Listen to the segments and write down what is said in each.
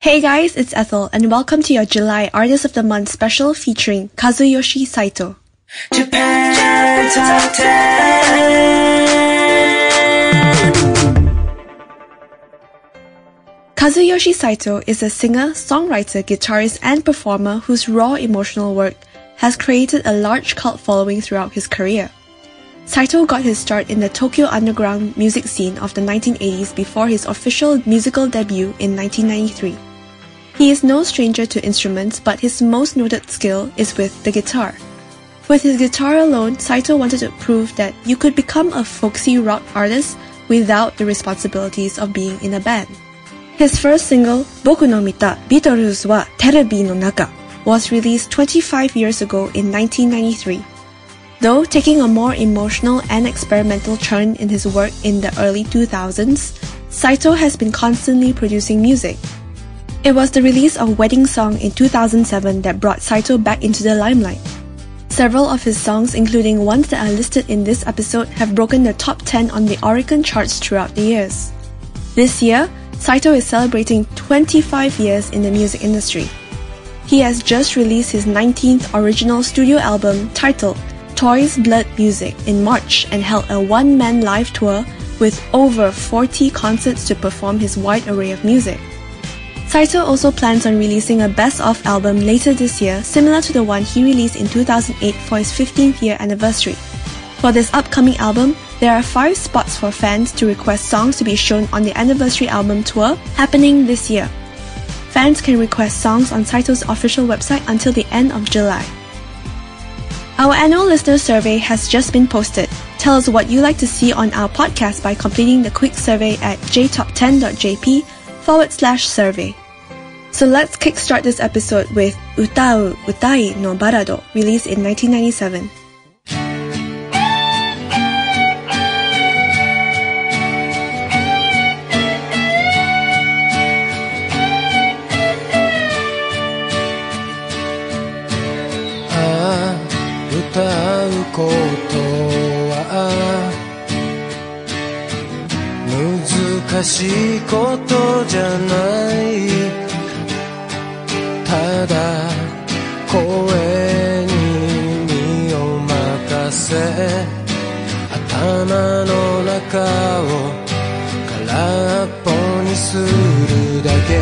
Hey guys, it's Ethel, and welcome to your July Artist of the Month special featuring Kazuyoshi Saito. Japan Top 10. Kazuyoshi Saito is a singer, songwriter, guitarist, and performer whose raw emotional work has created a large cult following throughout his career. Saito got his start in the Tokyo underground music scene of the 1980s before his official musical debut in 1993. He is no stranger to instruments, but his most noted skill is with the guitar. With his guitar alone, Saito wanted to prove that you could become a folksy rock artist without the responsibilities of being in a band. His first single, Boku no Mita Beatles wa Terebi no Naka, was released 25 years ago in 1993. Though taking a more emotional and experimental turn in his work in the early 2000s, Saito has been constantly producing music, it was the release of Wedding Song in 2007 that brought Saito back into the limelight. Several of his songs, including ones that are listed in this episode, have broken the top 10 on the Oricon charts throughout the years. This year, Saito is celebrating 25 years in the music industry. He has just released his 19th original studio album titled Toys Blood Music in March and held a one man live tour with over 40 concerts to perform his wide array of music. Saito also plans on releasing a best of album later this year, similar to the one he released in 2008 for his 15th year anniversary. For this upcoming album, there are five spots for fans to request songs to be shown on the anniversary album tour happening this year. Fans can request songs on Saito's official website until the end of July. Our annual listener survey has just been posted. Tell us what you like to see on our podcast by completing the quick survey at jtop10.jp forward slash survey. So let's kickstart this episode with Utau Utai no Barado, released in 1997. 歌うことは難しいことじゃない 頭の中を空っぽにするだけ。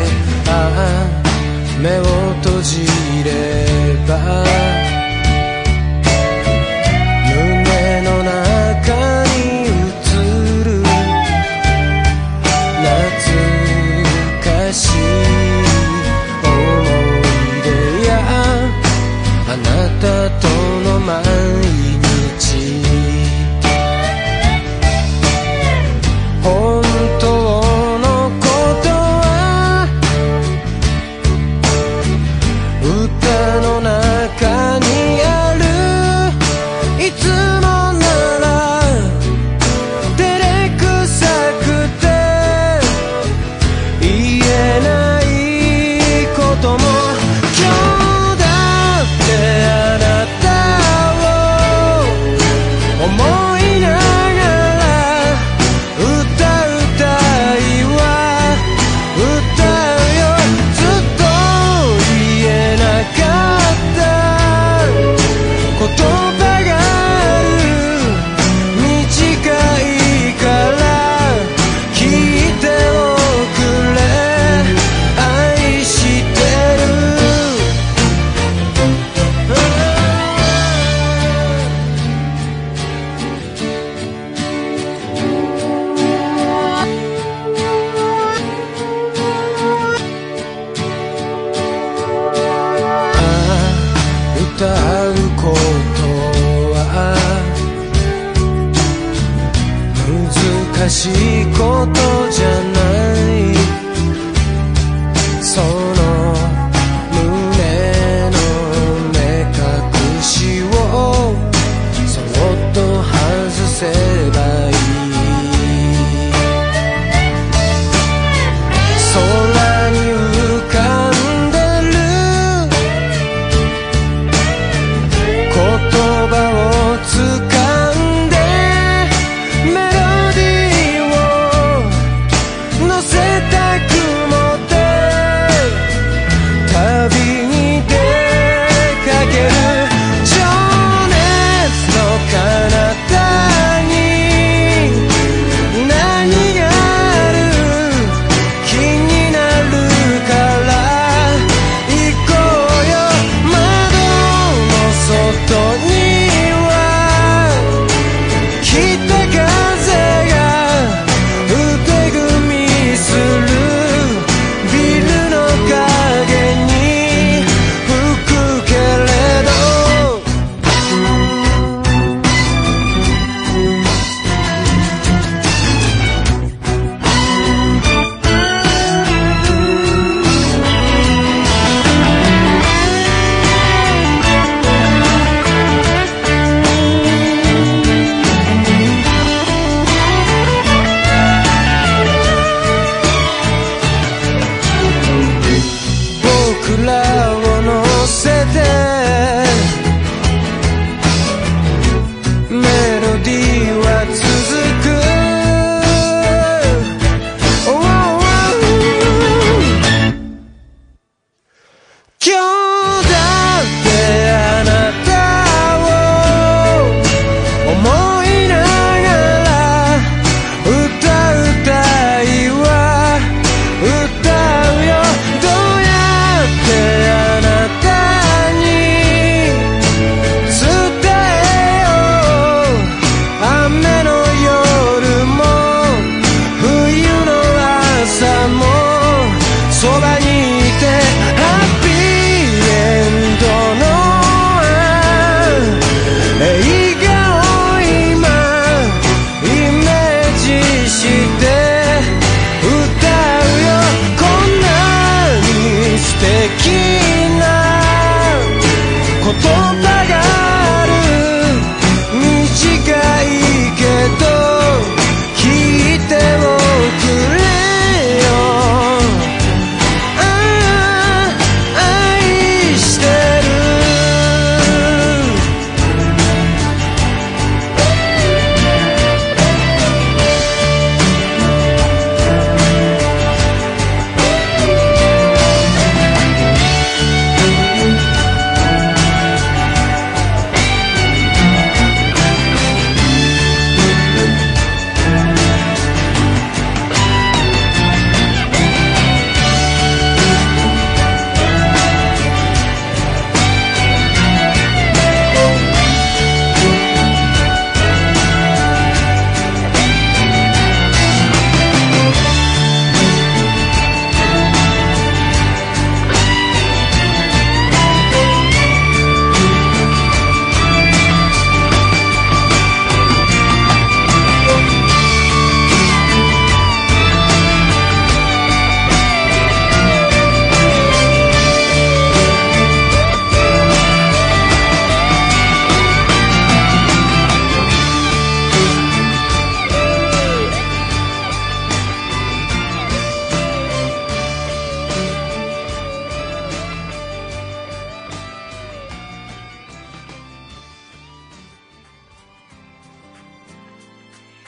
ああ目を閉じれば。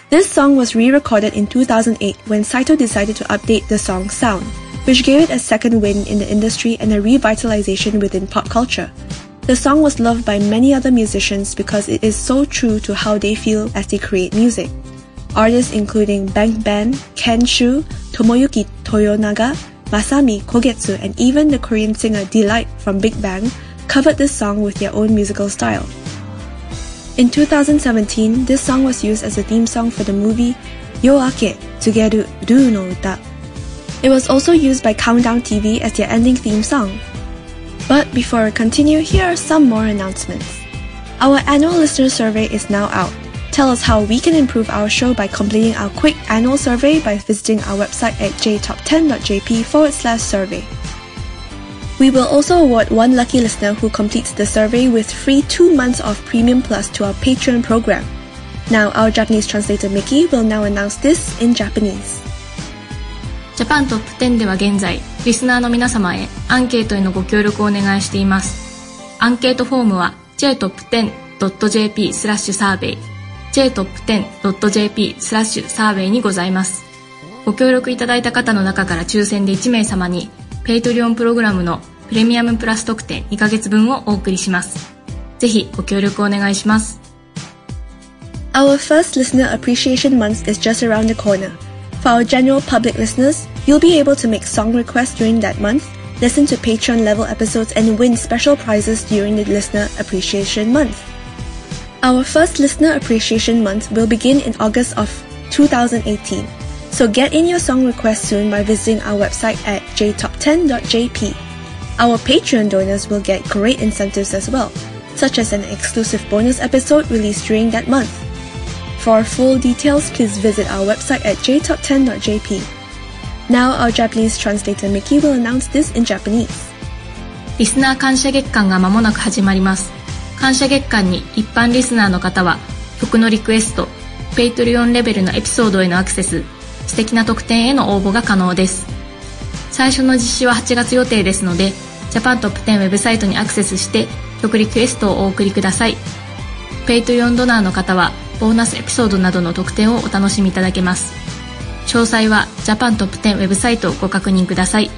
This song was re-recorded in 2008 when Saito decided to update the song's sound, which gave it a second wind in the industry and a revitalization within pop culture. The song was loved by many other musicians because it is so true to how they feel as they create music. Artists including Bang Bang, Ken Shu, Tomoyuki Toyonaga, Masami Kogetsu, and even the Korean singer D-Lite from Big Bang covered this song with their own musical style. In 2017, this song was used as a theme song for the movie Yoake Tsugeru Ruu no Uta. It was also used by Countdown TV as their ending theme song. But before we continue, here are some more announcements. Our annual listener survey is now out. Tell us how we can improve our show by completing our quick annual survey by visiting our website at jtop10.jp forward slash survey. We will also award one lucky listener who completes the survey with free two months of Premium Plus to our Patreon program. Now, our Japanese translator Mickey will now announce this in Japanese. ジャパントップ10では現在、リスナーの皆様へアンケートへのご協力をお願いしています。アンケートフォームは jtop10.jp スラッシュサーベイ jtop10.jp スラッシュサーベイにございます。ご協力いただいた方の中から抽選で1名様に、ペイトリオンプログラムのプレミアムプラス特典2ヶ月分をお送りします。ぜひご協力お願いします。 Our first Listener Appreciation Month is just around the corner. For our general public listeners, you'll be able to make song requests during that month, listen to Patreon level episodes, and win special prizes during the Listener Appreciation Month. Our first Listener Appreciation Month will begin in August of 2018. So get in your song request soon by visiting our website at jtop10.jp. Our Patreon donors will get great incentives as well, such as an exclusive bonus episode released during that month. For full details, please visit our website at jtop10.jp. Now, our Japanese translator Mickey will announce this in Japanese. リスナー感謝月間が間もなく始まります。感謝月間に一般リスナーの方は曲のリクエスト、ペイトリオンレベルのエピソードへのアクセス、 素敵な特典への応募が可能です。最初の実施は8月予定ですので、ジャパントップ10ウェブサイトにアクセスして曲リクエストをお送りください。ペイトリオンドナーの方はボーナスエピソードなどの特典をお楽しみいただけます。詳細はジャパントップ10ウェブサイトをご確認ください。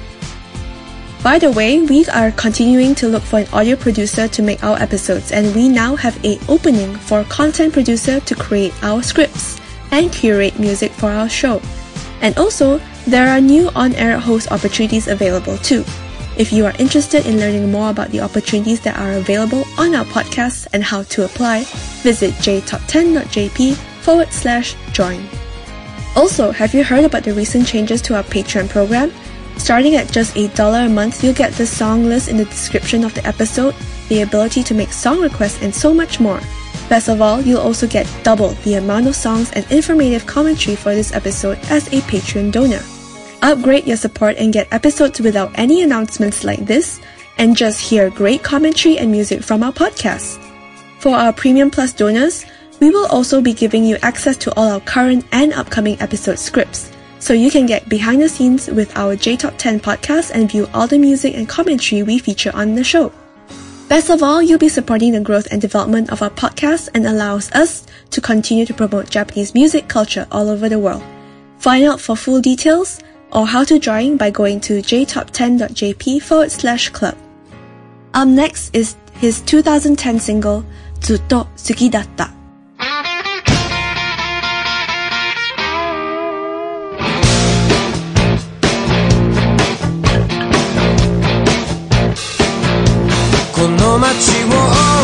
By the way, we are continuing to look for an audio producer to make our episodes, and we now have a opening for a content producer to create our scripts and curate music for our show. And also, there are new on-air host opportunities available too. If you are interested in learning more about the opportunities that are available on our podcast and how to apply, visit jtop10.jp forward slash join. Also, have you heard about the recent changes to our Patreon program? Starting at just $8 a month, you'll get the song list in the description of the episode, the ability to make song requests, and so much more. Best of all, you'll also get double the amount of songs and informative commentary for this episode as a Patreon donor. Upgrade your support and get episodes without any announcements like this, and just hear great commentary and music from our podcast. For our Premium Plus donors, we will also be giving you access to all our current and upcoming episode scripts, so you can get behind the scenes with our J Top 10 podcast and view all the music and commentary we feature on the show. Best of all, you'll be supporting the growth and development of our podcast and allows us to continue to promote Japanese music culture all over the world. Find out for full details or how to join by going to jtop10.jp forward slash club. Up next is his 2010 single, Zutto ずっ街を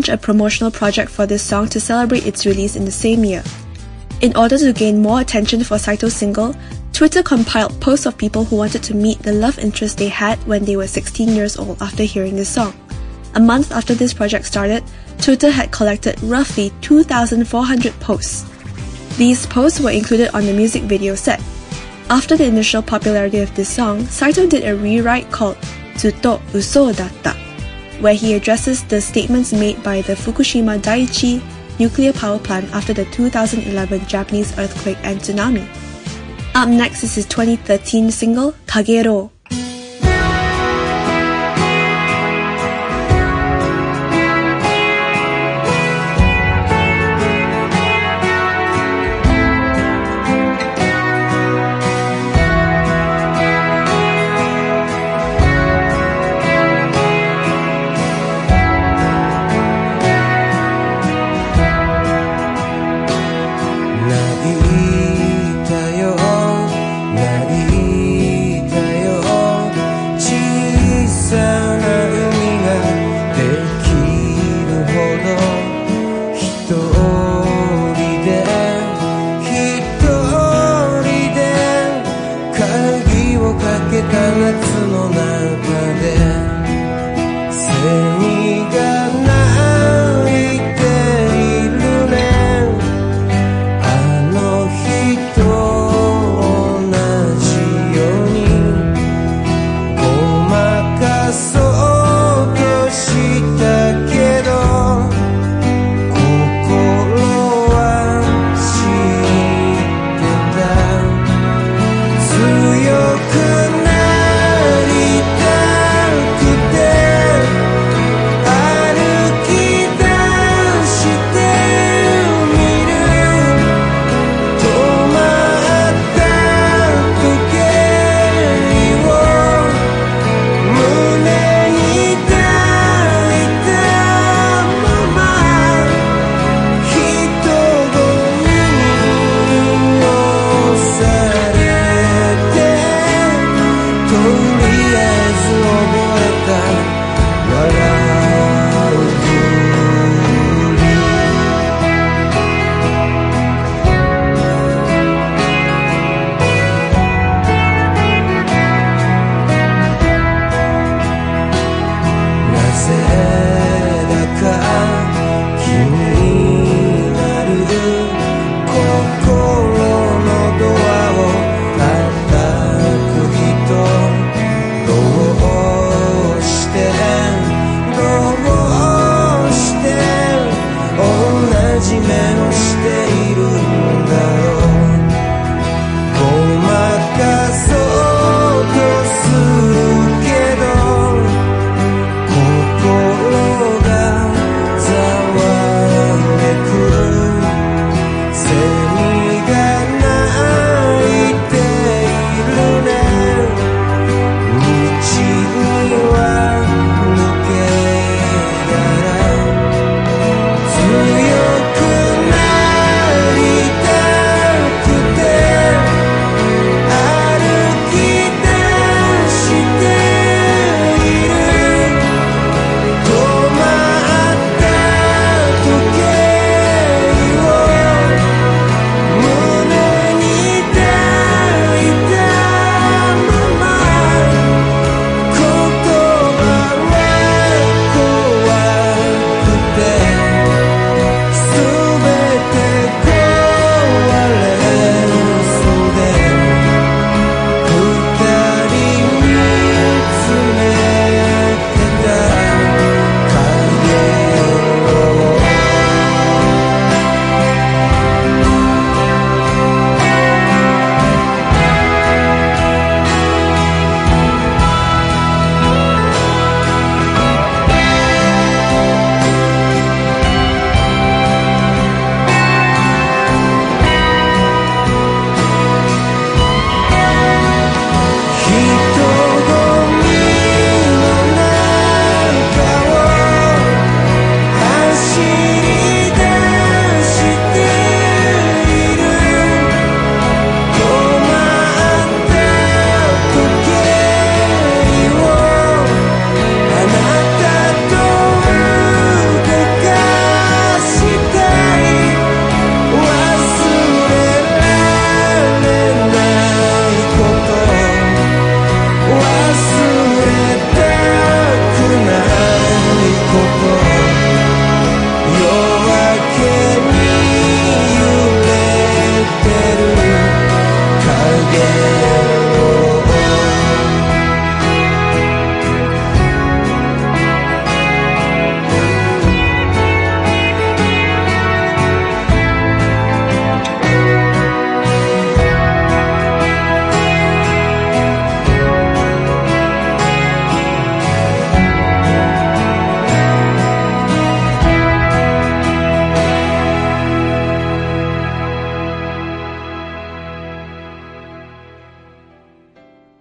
launch a promotional project for this song to celebrate its release in the same year. In order to gain more attention for Saito's single, Twitter compiled posts of people who wanted to meet the love interest they had when they were 16 years old after hearing the song. A month after this project started, Twitter had collected roughly 2,400 posts. These posts were included on the music video set. After the initial popularity of this song, Saito did a rewrite called Zutto Uso Datta where he addresses the statements made by the Fukushima Daiichi nuclear power plant after the 2011 Japanese earthquake and tsunami. Up next is his 2013 single, Kagero.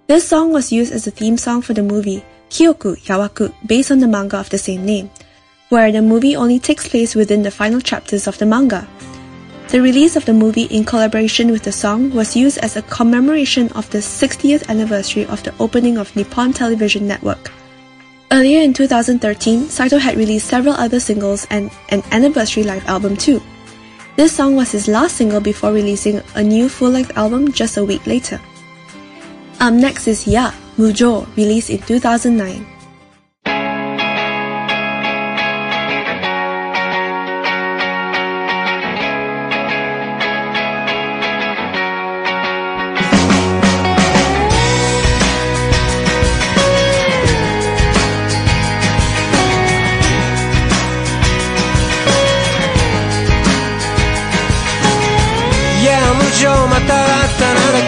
This song was used as a theme song for the movie Kyoku Yawaku, based on the manga of the same name, where the movie only takes place within the final chapters of the manga. The release of the movie in collaboration with the song was used as a commemoration of the 60th anniversary of the opening of Nippon Television Network. Earlier in 2013, Saito had released several other singles and an anniversary live album too. This song was his last single before releasing a new full-length album just a week later. Up next is Ya, Mujo, released in 2009.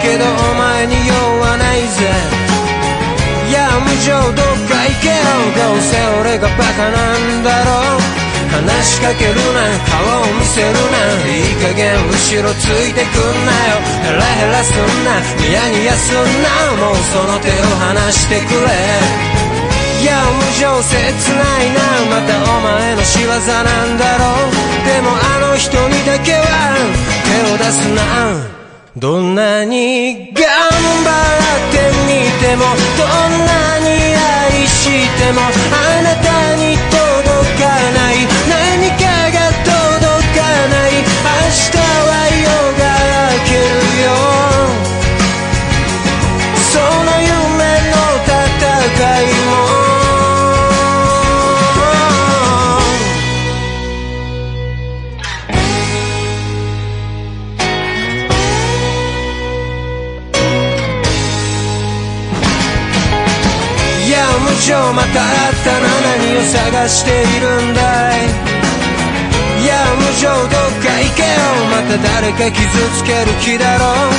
けどお前に用は ないぜいや無情どっか行けよ。どうせ俺がバカなんだろう。話しかけるな。顔を見せるな。いい加減後ろついてくんなよ。ヘラヘラすんな。ニヤニヤすんなもうその手を離してくれ。いや無情切ないな。またお前の仕業なんだろう。でもあの人にだけは手を出すな。どんなに頑張ってみてもどんなに愛してもあなたにまた新たな何を探しているんだい？いや無情どっか行けよ。また誰か傷つける気だろう。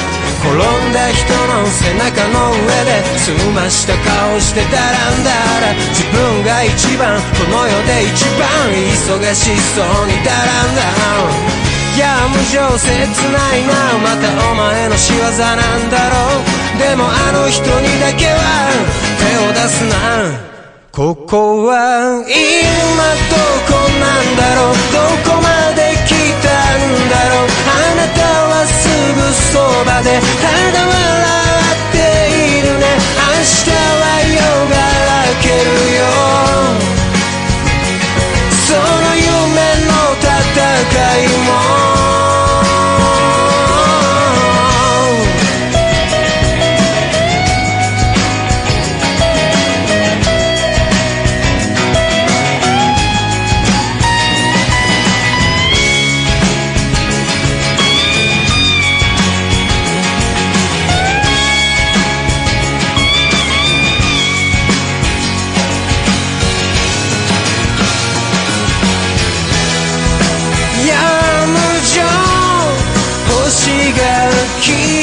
転んだ人の背中の上で済ました顔して並んだら。自分が一番この世で一番忙しそうに並んだいや無情切ないな。またお前の仕業なんだろう。でもあの人にだけは手を出すな。ここは今どこなんだろう？どこまで来たんだろう？あなたはすぐそばでただ笑っているね。明日は夜が明けるよ。君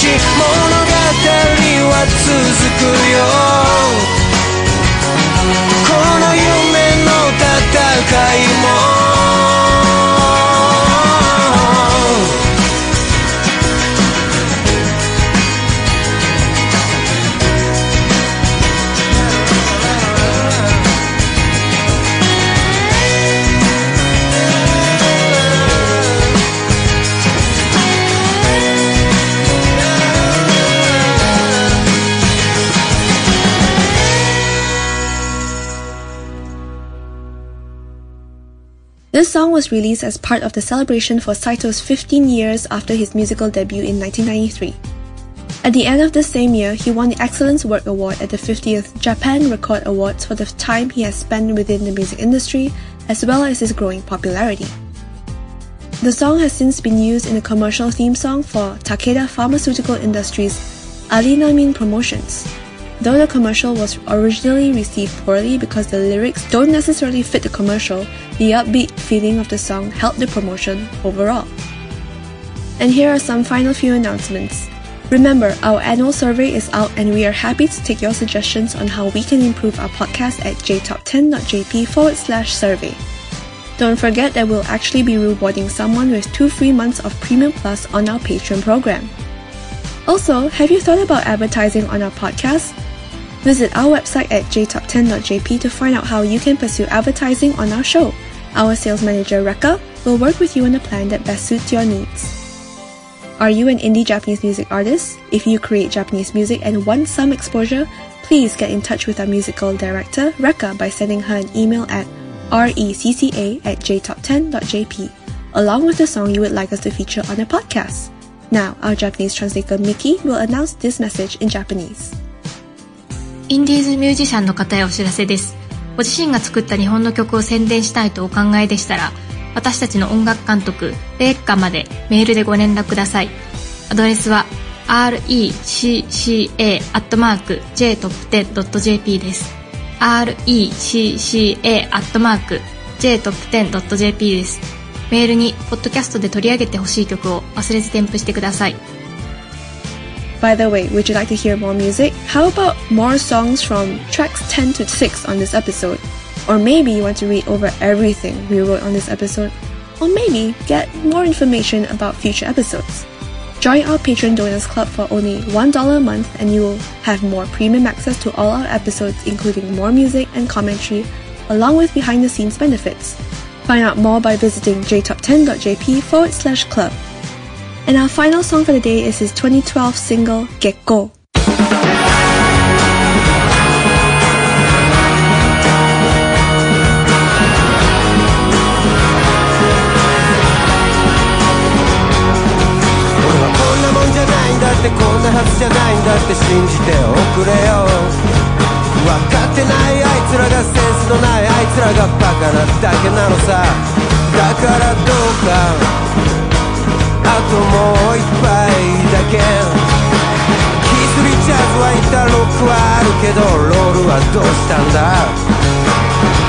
shit more song was released as part of the celebration for Saito's 15 years after his musical debut in 1993. At the end of the same year, he won the Excellence Work Award at the 50th Japan Record Awards for the time he has spent within the music industry, as well as his growing popularity. The song has since been used in a commercial theme song for Takeda Pharmaceutical Industries' Alinamin Promotions. Though the commercial was originally received poorly because the lyrics don't necessarily fit the commercial, the upbeat feeling of the song helped the promotion overall. And here are some final few announcements. Remember, our annual survey is out and we are happy to take your suggestions on how we can improve our podcast at jtop10.jp forward slash survey. Don't forget that we'll actually be rewarding someone with two free months of Premium Plus on our Patreon program. Also, have you thought about advertising on our podcast? Visit our website at jtop10.jp to find out how you can pursue advertising on our show. Our sales manager, Rekka, will work with you on a plan that best suits your needs. Are you an indie Japanese music artist? If you create Japanese music and want some exposure, please get in touch with our musical director, Rekka, by sending her an email at recca at jtop10.jp, along with the song you would like us to feature on a podcast. Now, our Japanese translator Miki will announce this message in Japanese. インディーズミュージシャンの方へお知らせです。ご自身が作った日本の曲を宣伝したいとお考えでしたら、私たちの音楽監督、レッカまでメールでご連絡ください。アドレスは recca.jtop10.jp です。recca.jtop10.jp です。メールに、ポッドキャストで取り上げてほしい曲を忘れず添付してください。By the way, would you like to hear more music? How about more songs from tracks 10 to 6 on this episode? Or maybe you want to read over everything we wrote on this episode? Or maybe get more information about future episodes? Join our Patreon Donors Club for only $1 a month and you will have more premium access to all our episodes, including more music and commentary, along with behind the scenes benefits. Find out more by visiting jtop10.jp forward slash club. And our final song for the day is his 2012 single Gekko. こんなはずじゃないんだって信じておくれよ分かってないあいつらがセンスのないあいつらがバカなだけなのさだからどうかともう一杯だけキスリチャーズはいったロックはあるけどロールはどうしたんだ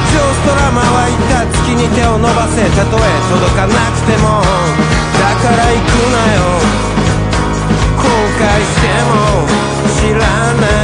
ジョーストラマはいった月に手を伸ばせたとえ届かなくてもだから行くなよ後悔しても知らない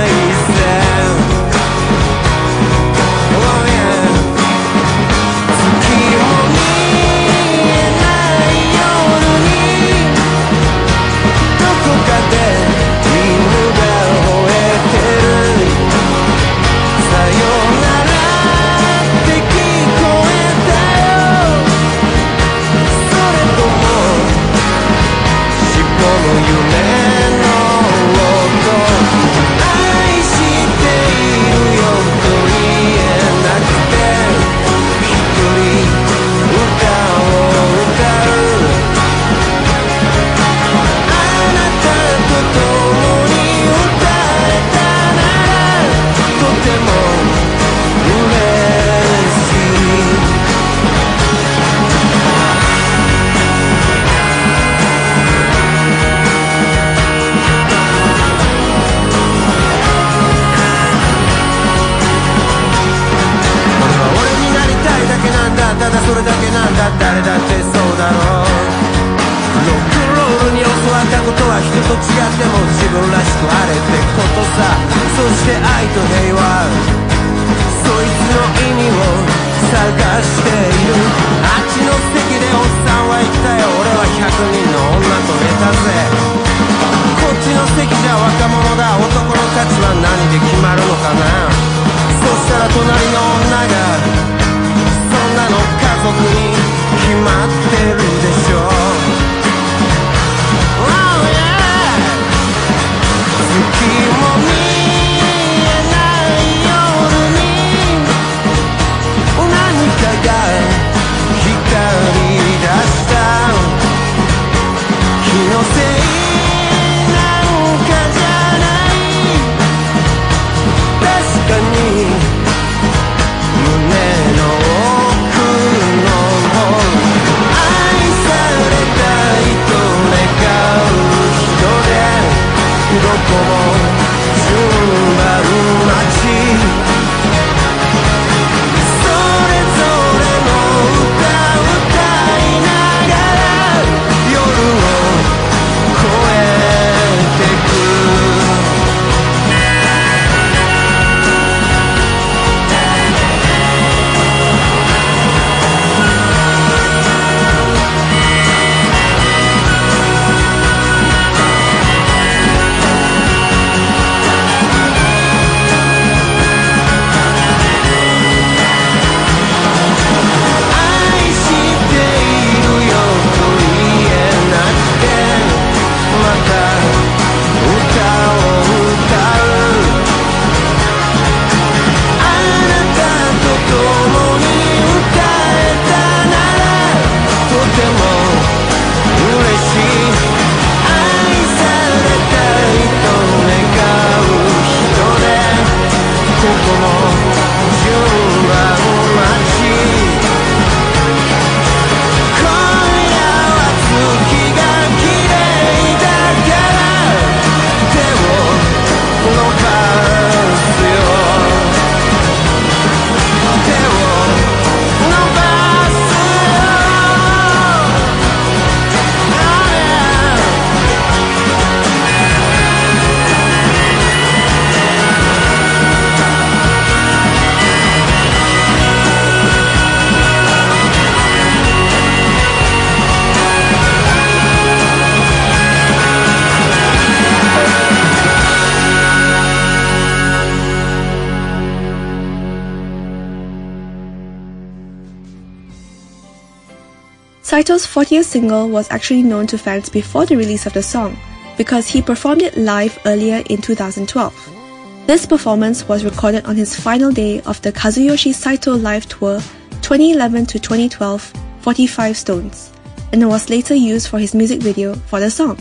Saito's 40th single was actually known to fans before the release of the song because he performed it live earlier in 2012. This performance was recorded on his final day of the Kazuyoshi Saito Live Tour 2011 to 2012 45 Stones and it was later used for his music video for the song.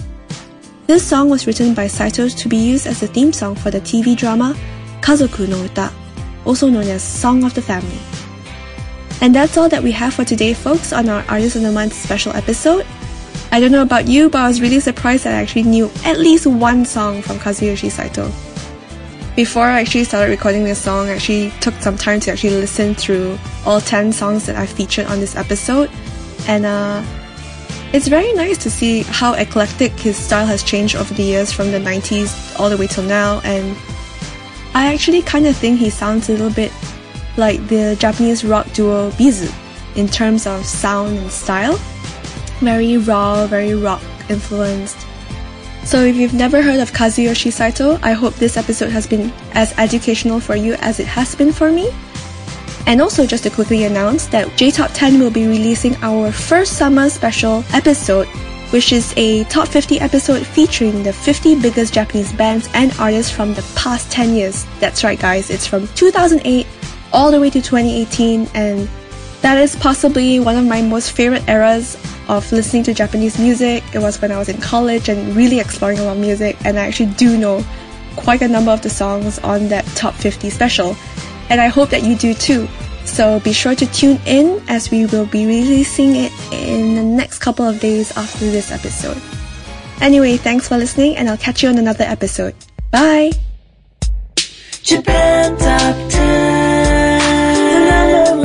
This song was written by Saito to be used as a theme song for the TV drama Kazoku no Uta, also known as Song of the Family. And that's all that we have for today, folks, on our Artist of the Month special episode. I don't know about you, but I was really surprised that I actually knew at least one song from Kazuyoshi Saito. Before I actually started recording this song, I actually took some time to actually listen through all 10 songs that I featured on this episode. And uh, it's very nice to see how eclectic his style has changed over the years from the 90s all the way till now. And I actually kind of think he sounds a little bit like the Japanese rock duo B'z in terms of sound and style. Very raw, very rock influenced. So if you've never heard of Kazuyoshi Saito, I hope this episode has been as educational for you as it has been for me. And also just to quickly announce that J Top 10 will be releasing our first summer special episode, which is a top 50 episode featuring the 50 biggest Japanese bands and artists from the past 10 years. That's right guys, it's from 2008 all the way to 2018 and that is possibly one of my most favorite eras of listening to Japanese music. It was when I was in college and really exploring a lot of music and I actually do know quite a number of the songs on that top 50 special. And I hope that you do too. So be sure to tune in as we will be releasing it in the next couple of days after this episode. Anyway, thanks for listening and I'll catch you on another episode. Bye! Japan Top 10, the